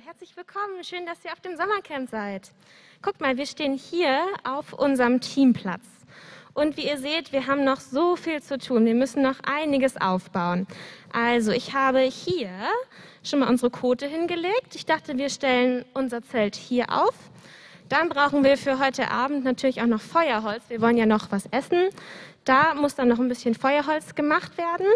herzlich willkommen. Schön, dass ihr auf dem Sommercamp seid. Guckt mal, wir stehen hier auf unserem Teamplatz. Und wie ihr seht, wir haben noch so viel zu tun. Wir müssen noch einiges aufbauen. Also, ich habe hier schon mal unsere Kote hingelegt. Ich dachte, wir stellen unser Zelt hier auf. Dann brauchen wir für heute Abend natürlich auch noch Feuerholz. Wir wollen ja noch was essen. Da muss dann noch ein bisschen Feuerholz gemacht werden.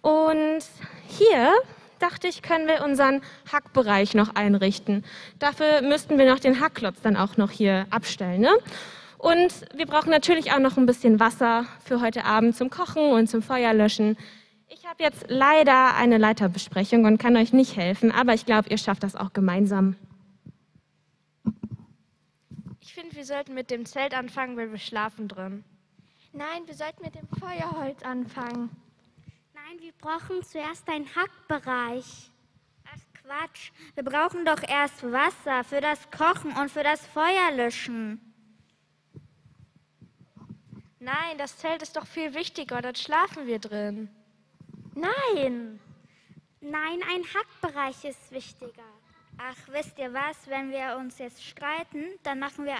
Und hier dachte ich, können wir unseren Hackbereich noch einrichten. Dafür müssten wir noch den Hackklotz dann auch noch hier abstellen. Ne? Und wir brauchen natürlich auch noch ein bisschen Wasser für heute Abend zum Kochen und zum Feuerlöschen. Ich habe jetzt leider eine Leiterbesprechung und kann euch nicht helfen, aber ich glaube, ihr schafft das auch gemeinsam. Ich finde, wir sollten mit dem Zelt anfangen, weil wir schlafen drin. Nein, wir sollten mit dem Feuerholz anfangen. Nein, wir brauchen zuerst einen Hackbereich. Ach Quatsch, wir brauchen doch erst Wasser für das Kochen und für das Feuerlöschen. Nein, das Zelt ist doch viel wichtiger, dort schlafen wir drin. Nein. Nein, ein Hackbereich ist wichtiger. Ach, wisst ihr was, wenn wir uns jetzt streiten, dann machen wir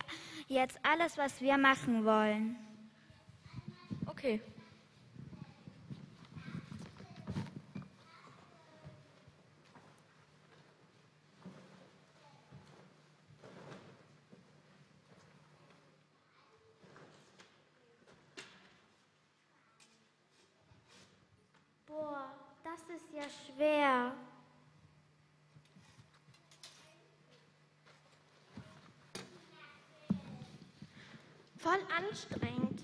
jetzt alles, was wir machen wollen. Okay. Boah, das ist ja schwer. Voll anstrengend.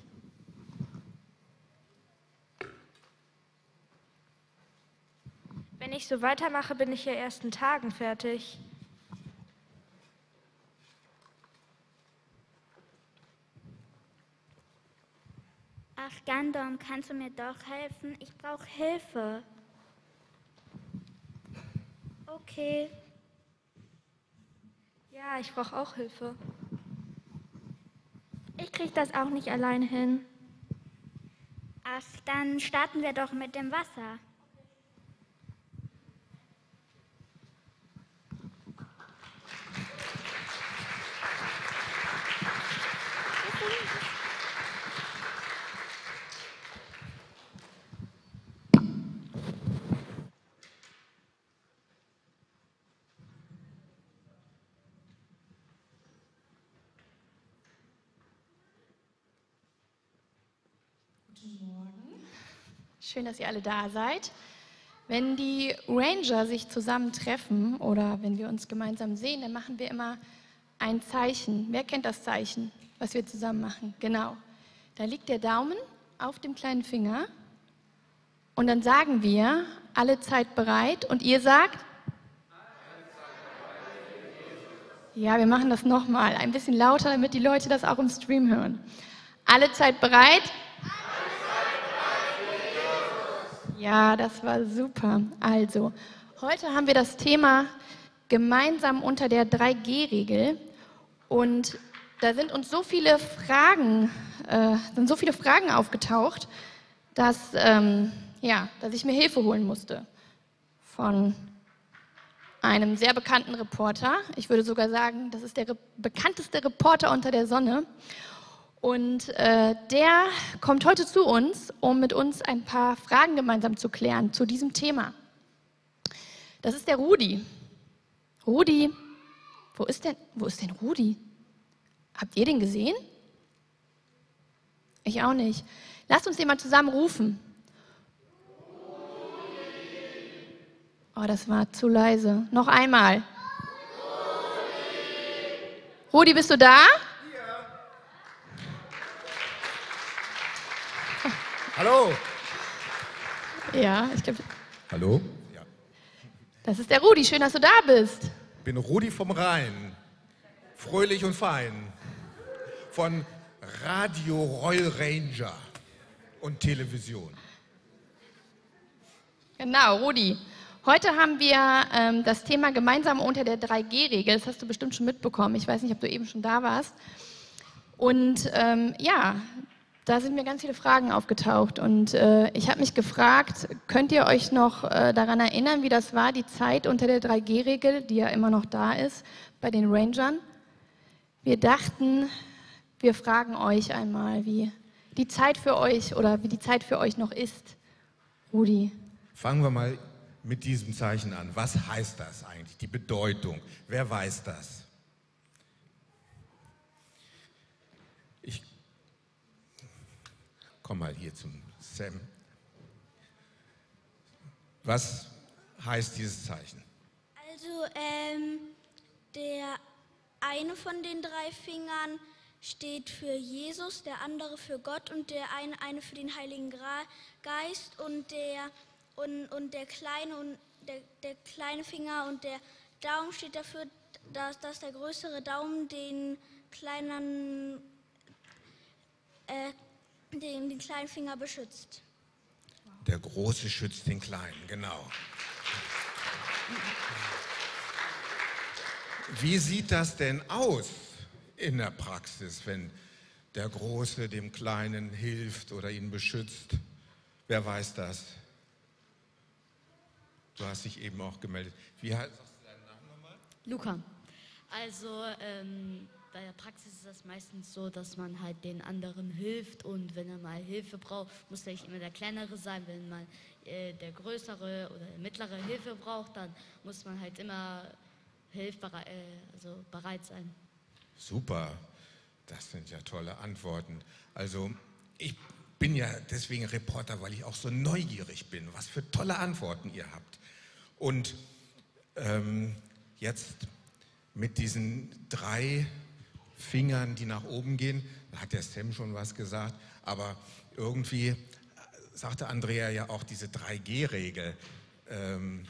Wenn ich so weitermache, bin ich ja erst in Tagen fertig. Ach, Gandon, kannst du mir doch helfen? Ich brauche Hilfe. Okay. Ja, ich brauche auch Hilfe. Ich krieg das auch nicht allein hin. Ach, dann starten wir doch mit dem Wasser. Schön, dass ihr alle da seid. Wenn die Ranger sich zusammentreffen oder wenn wir uns gemeinsam sehen, dann machen wir immer ein Zeichen. Wer kennt das Zeichen, was wir zusammen machen? Genau. Da liegt der Daumen auf dem kleinen Finger und dann sagen wir, alle Zeit bereit und ihr sagt, ja, wir machen das nochmal, ein bisschen lauter, damit die Leute das auch im Stream hören. Alle Zeit bereit? Ja, das war super. Also, heute haben wir das Thema gemeinsam unter der 3G-Regel und da sind uns so viele Fragen, äh, sind so viele Fragen aufgetaucht, dass, ähm, ja, dass ich mir Hilfe holen musste von einem sehr bekannten Reporter. Ich würde sogar sagen, das ist der re bekannteste Reporter unter der Sonne. Und äh, der kommt heute zu uns, um mit uns ein paar Fragen gemeinsam zu klären zu diesem Thema. Das ist der Rudi. Rudi, wo ist denn, wo ist denn Rudi? Habt ihr den gesehen? Ich auch nicht. Lasst uns den mal zusammen rufen. Oh, das war zu leise. Noch einmal. Rudi, bist du da? Hallo. Ja, ich glaube, Hallo? Ja. das ist der Rudi. Schön, dass du da bist. Ich bin Rudi vom Rhein. Fröhlich und fein. Von Radio Royal Ranger und Television. Genau, Rudi. Heute haben wir ähm, das Thema gemeinsam unter der 3G-Regel. Das hast du bestimmt schon mitbekommen. Ich weiß nicht, ob du eben schon da warst. Und ähm, ja, da sind mir ganz viele Fragen aufgetaucht und äh, ich habe mich gefragt, könnt ihr euch noch äh, daran erinnern, wie das war, die Zeit unter der 3G-Regel, die ja immer noch da ist, bei den Rangern? Wir dachten, wir fragen euch einmal, wie die Zeit für euch oder wie die Zeit für euch noch ist. Rudi. Fangen wir mal mit diesem Zeichen an. Was heißt das eigentlich? Die Bedeutung. Wer weiß das? Komme mal hier zum Sam. Was heißt dieses Zeichen? Also ähm, der eine von den drei Fingern steht für Jesus, der andere für Gott und der eine, eine für den Heiligen Geist und der und, und der kleine und der, der kleine Finger und der Daumen steht dafür, dass, dass der größere Daumen den kleinen äh, den, den kleinen Finger beschützt. Der große schützt den kleinen, genau. Wie sieht das denn aus in der Praxis, wenn der Große dem Kleinen hilft oder ihn beschützt? Wer weiß das? Du hast dich eben auch gemeldet. Wie heißt deinen Namen nochmal? Luca. Also ähm, bei der Praxis ist das meistens so, dass man halt den anderen hilft und wenn er mal Hilfe braucht, muss er nicht immer der Kleinere sein. Wenn man äh, der Größere oder der Mittlere Hilfe braucht, dann muss man halt immer hilfbereit, äh, also bereit sein. Super, das sind ja tolle Antworten. Also ich bin ja deswegen Reporter, weil ich auch so neugierig bin, was für tolle Antworten ihr habt. Und ähm, jetzt mit diesen drei Fingern, die nach oben gehen, da hat der Sam schon was gesagt, aber irgendwie sagte Andrea ja auch diese 3G-Regel. Ähm,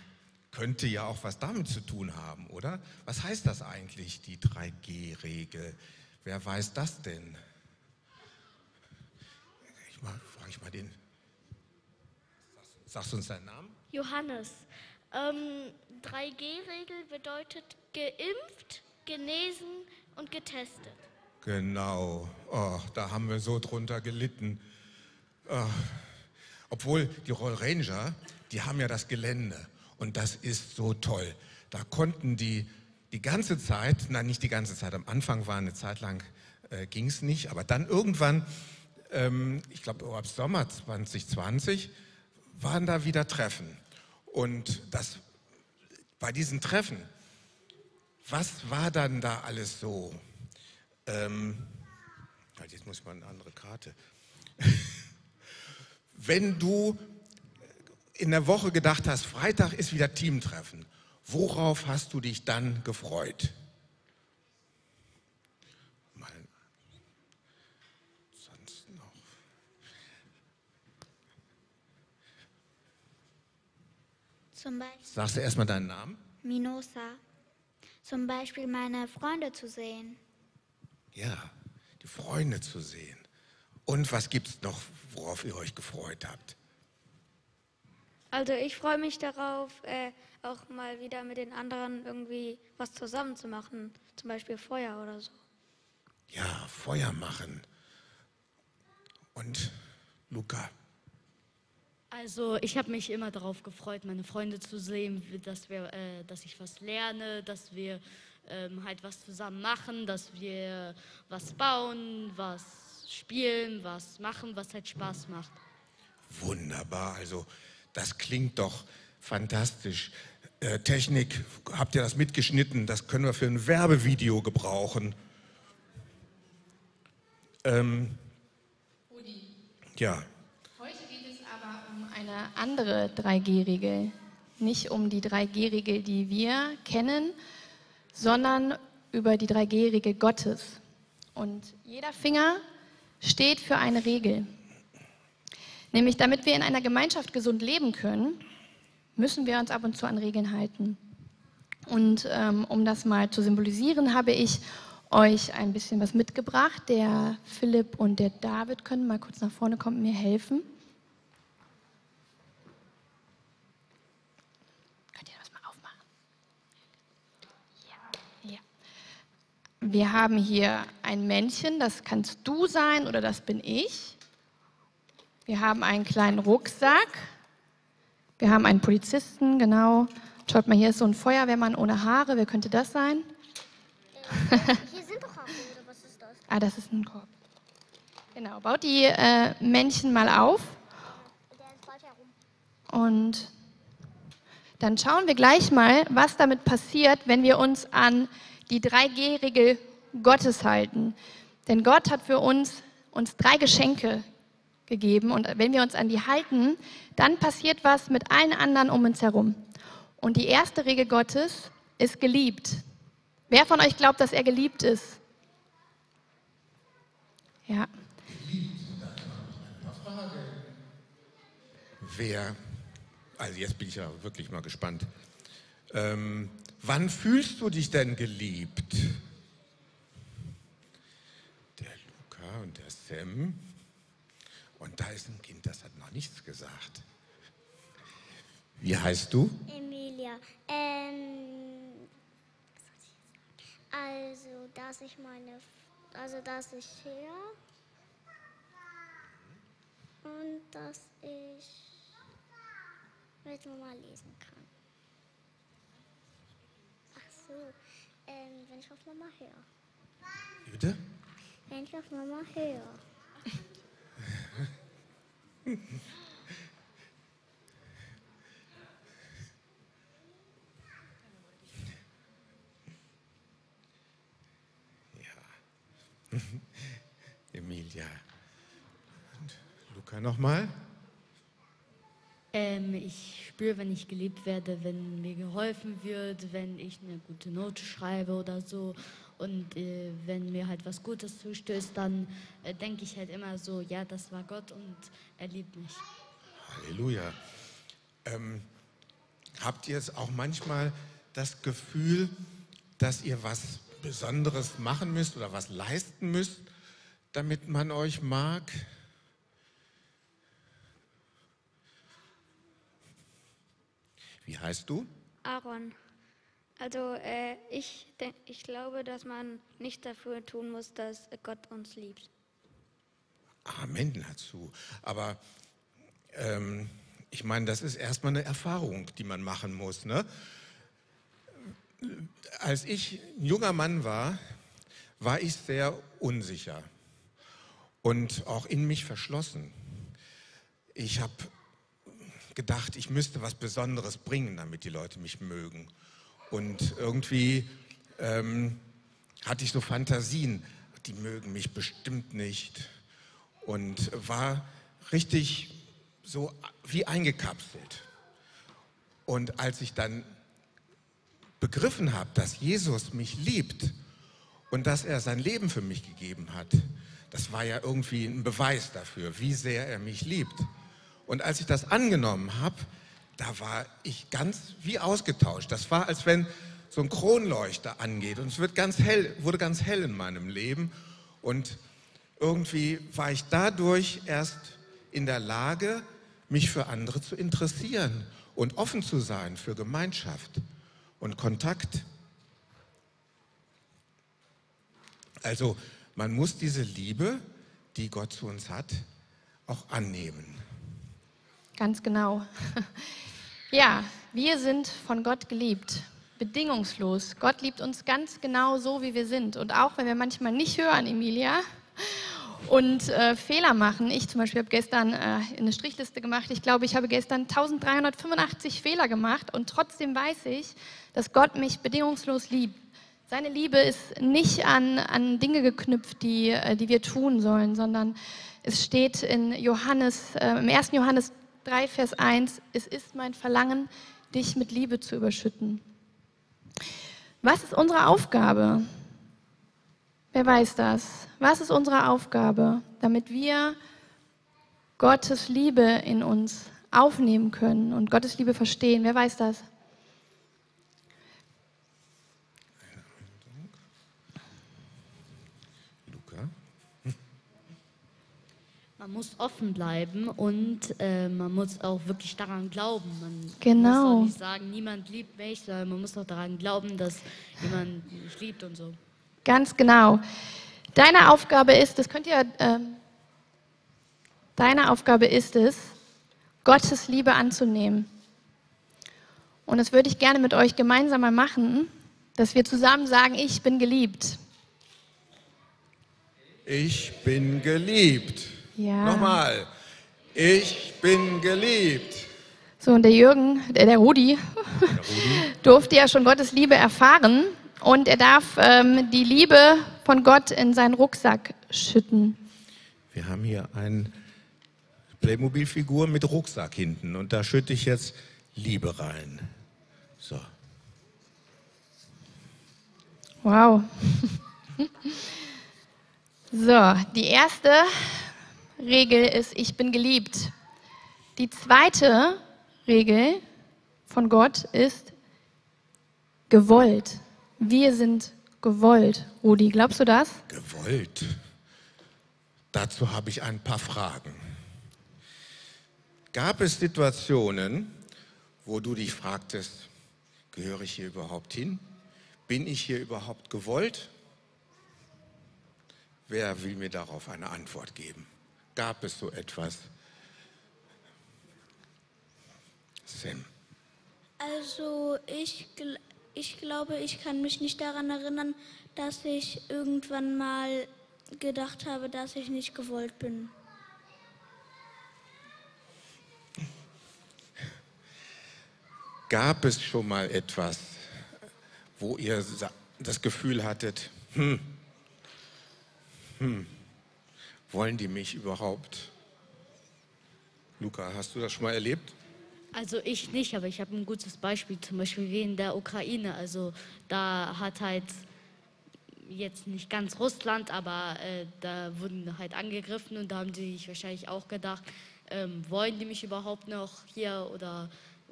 könnte ja auch was damit zu tun haben, oder? Was heißt das eigentlich, die 3G-Regel? Wer weiß das denn? Ich frage ich mal den. Sagst du uns deinen Namen? Johannes. Ähm, 3G-Regel bedeutet geimpft, genesen und getestet. Genau. Oh, da haben wir so drunter gelitten. Oh. Obwohl die Roll Ranger, die haben ja das Gelände. Und das ist so toll. Da konnten die die ganze Zeit, nein, nicht die ganze Zeit, am Anfang war eine Zeit lang, äh, ging es nicht, aber dann irgendwann, ähm, ich glaube ab Sommer 2020, waren da wieder Treffen. Und das, bei diesen Treffen, was war dann da alles so? Ähm, halt, jetzt muss ich mal eine andere Karte. Wenn du in der Woche gedacht hast, Freitag ist wieder Teamtreffen, worauf hast du dich dann gefreut? Mal sonst noch. Zum Beispiel Sagst du erstmal deinen Namen? Minosa. Zum Beispiel meine Freunde zu sehen. Ja, die Freunde zu sehen. Und was gibt es noch, worauf ihr euch gefreut habt? Also ich freue mich darauf, äh, auch mal wieder mit den anderen irgendwie was zusammen zu machen, zum Beispiel Feuer oder so. Ja, Feuer machen. Und Luca? Also ich habe mich immer darauf gefreut, meine Freunde zu sehen, dass, wir, äh, dass ich was lerne, dass wir ähm, halt was zusammen machen, dass wir was bauen, was spielen, was machen, was halt Spaß macht. Wunderbar, also das klingt doch fantastisch. Äh, Technik, habt ihr das mitgeschnitten? Das können wir für ein Werbevideo gebrauchen. Ähm, ja. Heute geht es aber um eine andere 3G-Regel. Nicht um die 3G-Regel, die wir kennen, sondern über die 3G-Regel Gottes. Und jeder Finger steht für eine Regel. Nämlich, damit wir in einer Gemeinschaft gesund leben können, müssen wir uns ab und zu an Regeln halten. Und ähm, um das mal zu symbolisieren, habe ich euch ein bisschen was mitgebracht. Der Philipp und der David können mal kurz nach vorne kommen und mir helfen. Könnt ihr das mal aufmachen? Ja. ja. Wir haben hier ein Männchen, das kannst du sein oder das bin ich. Wir haben einen kleinen Rucksack. Wir haben einen Polizisten, genau. Schaut mal, hier ist so ein Feuerwehrmann ohne Haare. Wer könnte das sein? Hier sind doch Haare, oder was ist das? Ah, das ist ein Korb. Genau, baut die äh, Männchen mal auf. Und dann schauen wir gleich mal, was damit passiert, wenn wir uns an die 3G-Regel Gottes halten. Denn Gott hat für uns uns drei Geschenke gegeben und wenn wir uns an die halten, dann passiert was mit allen anderen um uns herum. Und die erste Regel Gottes ist geliebt. Wer von euch glaubt, dass er geliebt ist? Ja. Wer, also jetzt bin ich ja wirklich mal gespannt. Ähm, wann fühlst du dich denn geliebt? Der Luca und der Sam. Und da ist ein Kind, das hat noch nichts gesagt. Wie heißt du? Emilia. Ähm, also, dass ich meine, also dass ich her und dass ich mit Mama lesen kann. Ach so, ähm, wenn ich auf Mama höre. Bitte? Wenn ich auf Mama höre. Emilia. Und Luca nochmal? Ähm, ich spüre, wenn ich geliebt werde, wenn mir geholfen wird, wenn ich eine gute Note schreibe oder so. Und äh, wenn mir halt was Gutes zustößt, dann äh, denke ich halt immer so, ja, das war Gott und er liebt mich. Halleluja. Ähm, habt ihr jetzt auch manchmal das Gefühl, dass ihr was Besonderes machen müsst oder was leisten müsst, damit man euch mag? Wie heißt du? Aaron. Also äh, ich, denk, ich glaube, dass man nicht dafür tun muss, dass Gott uns liebt. Amen dazu. Aber ähm, ich meine, das ist erstmal eine Erfahrung, die man machen muss. Ne? Als ich ein junger Mann war, war ich sehr unsicher und auch in mich verschlossen. Ich habe gedacht, ich müsste was Besonderes bringen, damit die Leute mich mögen. Und irgendwie ähm, hatte ich so Fantasien, die mögen mich bestimmt nicht. Und war richtig so wie eingekapselt. Und als ich dann begriffen habe, dass Jesus mich liebt und dass er sein Leben für mich gegeben hat, das war ja irgendwie ein Beweis dafür, wie sehr er mich liebt. Und als ich das angenommen habe, da war ich ganz wie ausgetauscht. Das war, als wenn so ein Kronleuchter angeht und es wird ganz hell, wurde ganz hell in meinem Leben. Und irgendwie war ich dadurch erst in der Lage, mich für andere zu interessieren und offen zu sein für Gemeinschaft und Kontakt. Also man muss diese Liebe, die Gott zu uns hat, auch annehmen. Ganz genau. Ja, wir sind von Gott geliebt, bedingungslos. Gott liebt uns ganz genau so, wie wir sind. Und auch wenn wir manchmal nicht hören, Emilia, und äh, Fehler machen. Ich zum Beispiel habe gestern äh, eine Strichliste gemacht. Ich glaube, ich habe gestern 1385 Fehler gemacht und trotzdem weiß ich, dass Gott mich bedingungslos liebt. Seine Liebe ist nicht an, an Dinge geknüpft, die, äh, die wir tun sollen, sondern es steht in Johannes, äh, im 1. Johannes 3, Vers 1, es ist mein Verlangen, dich mit Liebe zu überschütten. Was ist unsere Aufgabe? Wer weiß das? Was ist unsere Aufgabe, damit wir Gottes Liebe in uns aufnehmen können und Gottes Liebe verstehen? Wer weiß das? Luca? Man muss offen bleiben und äh, man muss auch wirklich daran glauben. Man Genau. muss auch nicht sagen, niemand liebt mich, sondern man muss auch daran glauben, dass jemand mich liebt und so. Ganz genau. Deine Aufgabe ist, das könnt ihr, ähm, Deine Aufgabe ist es, Gottes Liebe anzunehmen. Und das würde ich gerne mit euch gemeinsam mal machen, dass wir zusammen sagen, ich bin geliebt. Ich bin geliebt. Ja. Nochmal. Ich bin geliebt. So, und der Jürgen, der, der Rudi, durfte ja schon Gottes Liebe erfahren und er darf ähm, die Liebe von Gott in seinen Rucksack schütten. Wir haben hier eine Playmobil-Figur mit Rucksack hinten und da schütte ich jetzt Liebe rein. So. Wow. So, die erste Regel ist, ich bin geliebt. Die zweite Regel von Gott ist gewollt. Wir sind gewollt. Rudi, glaubst du das? Gewollt. Dazu habe ich ein paar Fragen. Gab es Situationen, wo du dich fragtest, gehöre ich hier überhaupt hin? Bin ich hier überhaupt gewollt? Wer will mir darauf eine Antwort geben? Gab es so etwas? Sam. Also ich, ich glaube, ich kann mich nicht daran erinnern, dass ich irgendwann mal gedacht habe, dass ich nicht gewollt bin. Gab es schon mal etwas, wo ihr das Gefühl hattet, hm, hm, wollen die mich überhaupt? Luca, hast du das schon mal erlebt? Also ich nicht, aber ich habe ein gutes Beispiel, zum Beispiel wie in der Ukraine. Also da hat halt jetzt nicht ganz Russland, aber äh, da wurden halt angegriffen und da haben die sich wahrscheinlich auch gedacht, ähm, wollen die mich überhaupt noch hier oder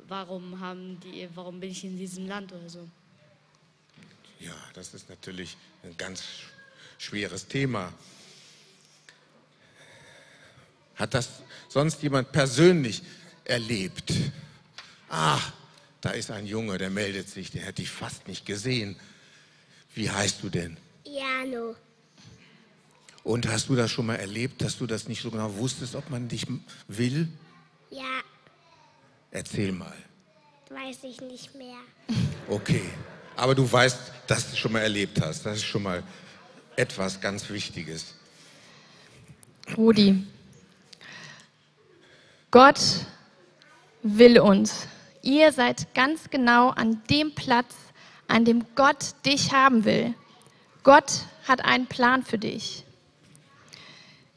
warum haben die, warum bin ich in diesem Land oder so. Ja, das ist natürlich ein ganz schweres Thema. Hat das sonst jemand persönlich erlebt? Ah, da ist ein Junge, der meldet sich, den hätte ich fast nicht gesehen. Wie heißt du denn? Jano. Und hast du das schon mal erlebt, dass du das nicht so genau wusstest, ob man dich will? Ja, Erzähl mal. weiß ich nicht mehr. Okay. Aber du weißt, dass du es schon mal erlebt hast. Das ist schon mal etwas ganz Wichtiges. Rudi. Gott will uns. Ihr seid ganz genau an dem Platz, an dem Gott dich haben will. Gott hat einen Plan für dich.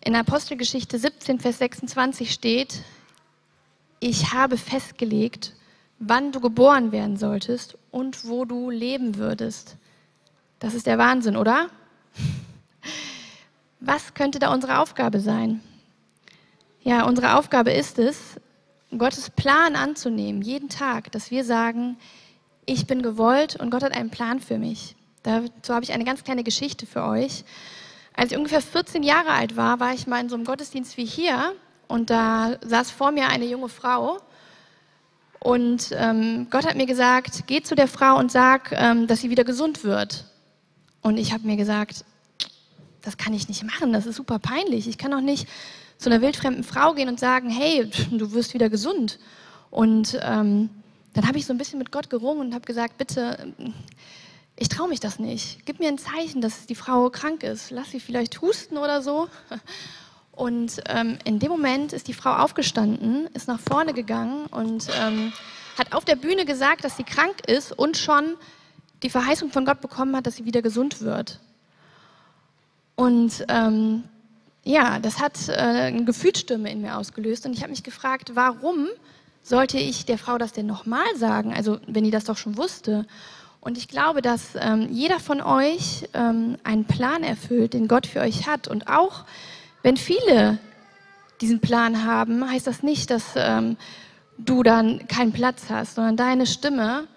In Apostelgeschichte 17, Vers 26 steht, ich habe festgelegt, wann du geboren werden solltest und wo du leben würdest. Das ist der Wahnsinn, oder? Was könnte da unsere Aufgabe sein? Ja, unsere Aufgabe ist es, Gottes Plan anzunehmen, jeden Tag, dass wir sagen, ich bin gewollt und Gott hat einen Plan für mich. Dazu habe ich eine ganz kleine Geschichte für euch. Als ich ungefähr 14 Jahre alt war, war ich mal in so einem Gottesdienst wie hier und da saß vor mir eine junge Frau und ähm, Gott hat mir gesagt, geh zu der Frau und sag, ähm, dass sie wieder gesund wird. Und ich habe mir gesagt, das kann ich nicht machen, das ist super peinlich. Ich kann doch nicht zu einer wildfremden Frau gehen und sagen, hey, du wirst wieder gesund. Und ähm, dann habe ich so ein bisschen mit Gott gerungen und habe gesagt, bitte, ich traue mich das nicht. Gib mir ein Zeichen, dass die Frau krank ist. Lass sie vielleicht husten oder so. Und ähm, in dem Moment ist die Frau aufgestanden, ist nach vorne gegangen und ähm, hat auf der Bühne gesagt, dass sie krank ist und schon die Verheißung von Gott bekommen hat, dass sie wieder gesund wird. Und ähm, ja, das hat äh, eine Gefühlsstimme in mir ausgelöst und ich habe mich gefragt, warum sollte ich der Frau das denn nochmal sagen, also wenn die das doch schon wusste. Und ich glaube, dass ähm, jeder von euch ähm, einen Plan erfüllt, den Gott für euch hat. Und auch wenn viele diesen Plan haben, heißt das nicht, dass ähm, du dann keinen Platz hast, sondern deine Stimme,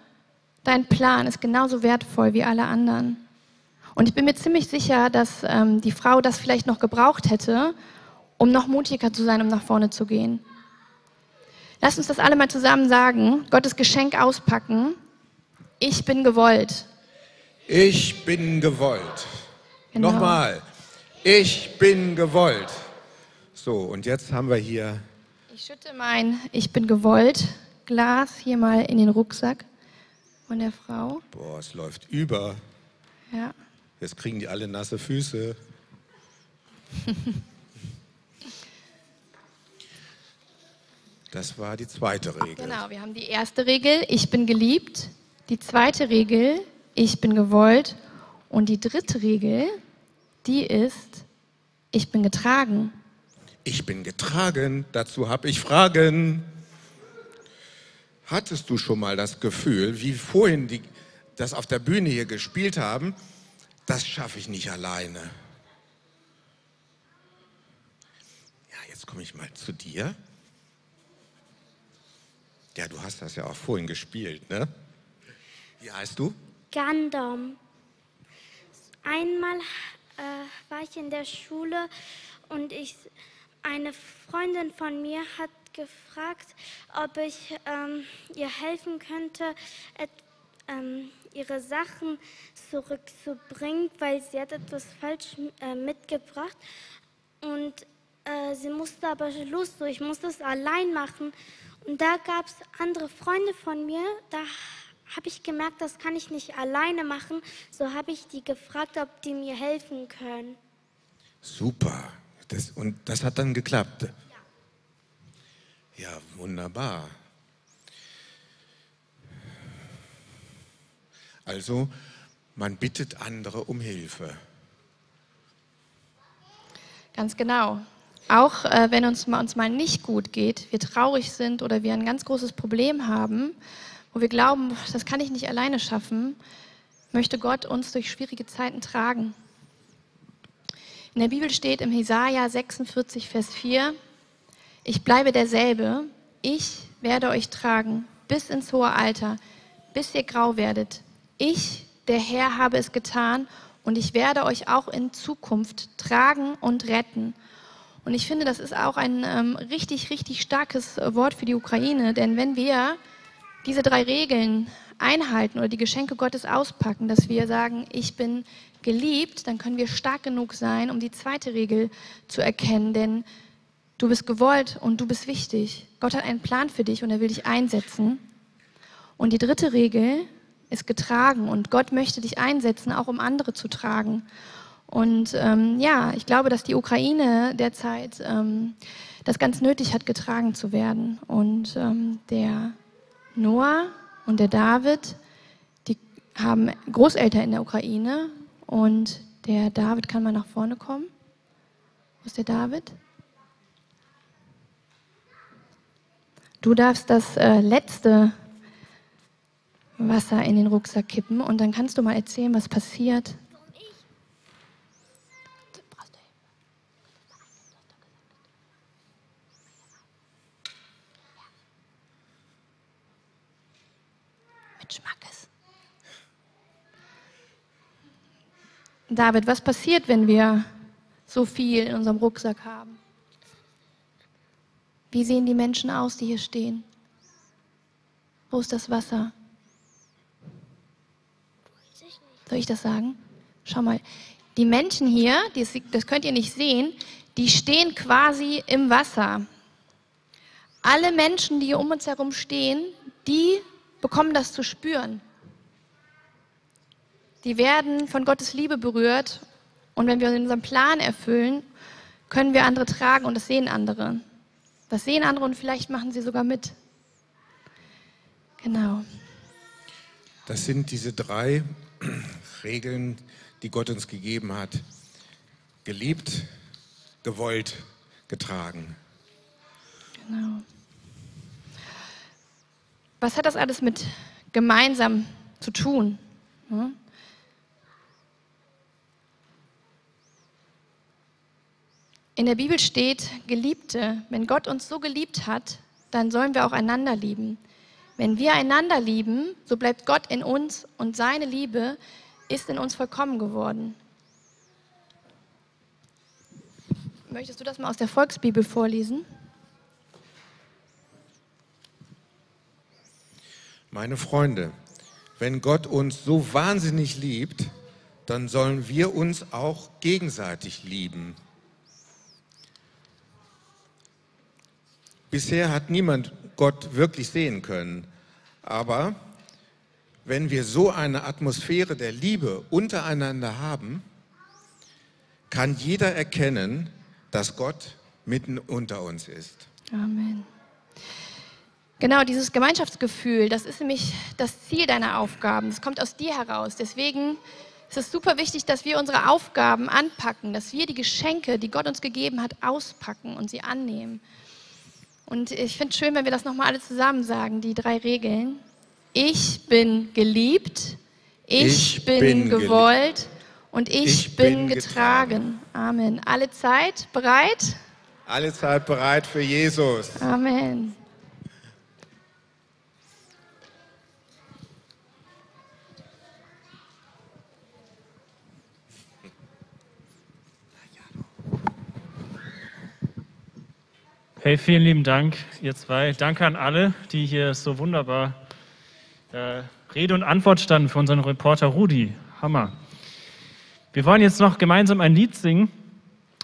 dein Plan ist genauso wertvoll wie alle anderen. Und ich bin mir ziemlich sicher, dass ähm, die Frau das vielleicht noch gebraucht hätte, um noch mutiger zu sein, um nach vorne zu gehen. Lass uns das alle mal zusammen sagen, Gottes Geschenk auspacken. Ich bin gewollt. Ich bin gewollt. Genau. Nochmal. Ich bin gewollt. So, und jetzt haben wir hier. Ich schütte mein Ich bin gewollt Glas hier mal in den Rucksack von der Frau. Boah, es läuft über. Ja. Jetzt kriegen die alle nasse Füße. Das war die zweite Regel. Genau, wir haben die erste Regel, ich bin geliebt. Die zweite Regel, ich bin gewollt. Und die dritte Regel, die ist, ich bin getragen. Ich bin getragen, dazu habe ich Fragen. Hattest du schon mal das Gefühl, wie vorhin die das auf der Bühne hier gespielt haben, das schaffe ich nicht alleine? Ja, jetzt komme ich mal zu dir. Ja, du hast das ja auch vorhin gespielt, ne? Wie heißt du? Gandom. Einmal äh, war ich in der Schule und ich, eine Freundin von mir hat gefragt, ob ich ähm, ihr helfen könnte, et, ähm, ihre Sachen zurückzubringen, weil sie hat etwas falsch äh, mitgebracht und äh, sie musste aber los, so ich musste es allein machen. Und da gab es andere Freunde von mir, da habe ich gemerkt, das kann ich nicht alleine machen. So habe ich die gefragt, ob die mir helfen können. Super. Das, und das hat dann geklappt. Ja, ja wunderbar. Also, man bittet andere um Hilfe. Ganz genau. Auch äh, wenn uns, uns mal nicht gut geht, wir traurig sind oder wir ein ganz großes Problem haben, wo wir glauben, das kann ich nicht alleine schaffen, möchte Gott uns durch schwierige Zeiten tragen. In der Bibel steht im Jesaja 46, Vers 4, ich bleibe derselbe, ich werde euch tragen bis ins hohe Alter, bis ihr grau werdet. Ich, der Herr, habe es getan und ich werde euch auch in Zukunft tragen und retten. Und ich finde, das ist auch ein ähm, richtig, richtig starkes Wort für die Ukraine, denn wenn wir diese drei Regeln einhalten oder die Geschenke Gottes auspacken, dass wir sagen, ich bin geliebt, dann können wir stark genug sein, um die zweite Regel zu erkennen, denn du bist gewollt und du bist wichtig. Gott hat einen Plan für dich und er will dich einsetzen. Und die dritte Regel ist getragen und Gott möchte dich einsetzen, auch um andere zu tragen. Und ähm, ja, ich glaube, dass die Ukraine derzeit ähm, das ganz nötig hat, getragen zu werden. Und ähm, der Noah und der David, die haben Großeltern in der Ukraine. Und der David kann mal nach vorne kommen. Wo ist der David? Du darfst das äh, letzte Wasser in den Rucksack kippen und dann kannst du mal erzählen, was passiert. Schmackes. David, was passiert, wenn wir so viel in unserem Rucksack haben? Wie sehen die Menschen aus, die hier stehen? Wo ist das Wasser? Soll ich das sagen? Schau mal, die Menschen hier, das könnt ihr nicht sehen, die stehen quasi im Wasser. Alle Menschen, die hier um uns herum stehen, die bekommen das zu spüren. Die werden von Gottes Liebe berührt und wenn wir unseren Plan erfüllen, können wir andere tragen und das sehen andere. Das sehen andere und vielleicht machen sie sogar mit. Genau. Das sind diese drei Regeln, die Gott uns gegeben hat. Geliebt, gewollt, getragen. Genau. Was hat das alles mit gemeinsam zu tun? In der Bibel steht, Geliebte, wenn Gott uns so geliebt hat, dann sollen wir auch einander lieben. Wenn wir einander lieben, so bleibt Gott in uns und seine Liebe ist in uns vollkommen geworden. Möchtest du das mal aus der Volksbibel vorlesen? Meine Freunde, wenn Gott uns so wahnsinnig liebt, dann sollen wir uns auch gegenseitig lieben. Bisher hat niemand Gott wirklich sehen können. Aber wenn wir so eine Atmosphäre der Liebe untereinander haben, kann jeder erkennen, dass Gott mitten unter uns ist. Amen. Genau, dieses Gemeinschaftsgefühl, das ist nämlich das Ziel deiner Aufgaben. Das kommt aus dir heraus. Deswegen ist es super wichtig, dass wir unsere Aufgaben anpacken, dass wir die Geschenke, die Gott uns gegeben hat, auspacken und sie annehmen. Und ich finde es schön, wenn wir das nochmal alle zusammen sagen, die drei Regeln. Ich bin geliebt, ich, ich bin, bin, gewollt und ich, ich bin, bin getragen. getragen. Amen. Alle Zeit bereit? Alle Zeit bereit für Jesus. Amen. Hey, vielen lieben Dank, ihr zwei. Danke an alle, die hier so wunderbar äh, Rede und Antwort standen für unseren Reporter Rudi. Hammer. Wir wollen jetzt noch gemeinsam ein Lied singen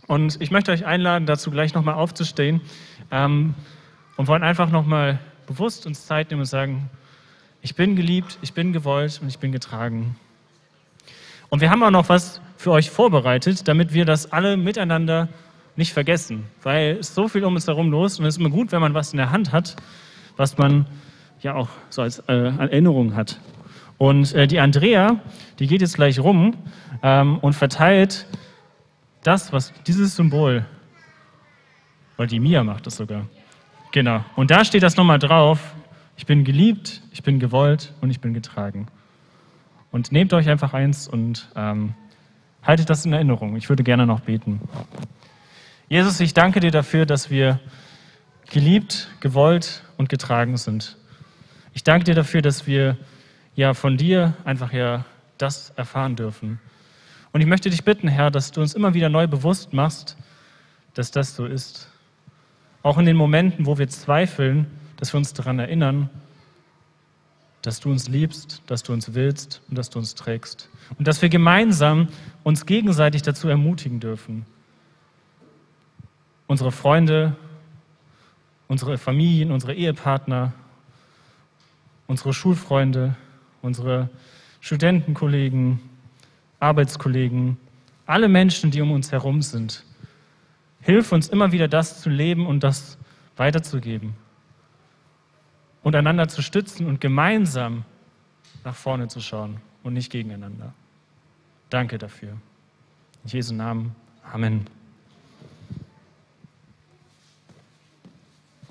und ich möchte euch einladen, dazu gleich nochmal aufzustehen ähm, und wollen einfach nochmal bewusst uns Zeit nehmen und sagen, ich bin geliebt, ich bin gewollt und ich bin getragen. Und wir haben auch noch was für euch vorbereitet, damit wir das alle miteinander nicht vergessen, weil es so viel um uns herum los und es ist immer gut, wenn man was in der Hand hat, was man ja auch so als äh, Erinnerung hat. Und äh, die Andrea, die geht jetzt gleich rum ähm, und verteilt das, was dieses Symbol, oder die Mia macht das sogar. Genau. Und da steht das nochmal drauf. Ich bin geliebt, ich bin gewollt und ich bin getragen. Und nehmt euch einfach eins und ähm, haltet das in Erinnerung. Ich würde gerne noch beten. Jesus, ich danke dir dafür, dass wir geliebt, gewollt und getragen sind. Ich danke dir dafür, dass wir ja von dir einfach ja das erfahren dürfen. Und ich möchte dich bitten, Herr, dass du uns immer wieder neu bewusst machst, dass das so ist. Auch in den Momenten, wo wir zweifeln, dass wir uns daran erinnern, dass du uns liebst, dass du uns willst und dass du uns trägst. Und dass wir gemeinsam uns gegenseitig dazu ermutigen dürfen, unsere Freunde, unsere Familien, unsere Ehepartner, unsere Schulfreunde, unsere Studentenkollegen, Arbeitskollegen, alle Menschen, die um uns herum sind. Hilf uns immer wieder das zu leben und das weiterzugeben und einander zu stützen und gemeinsam nach vorne zu schauen und nicht gegeneinander. Danke dafür. In Jesu Namen. Amen.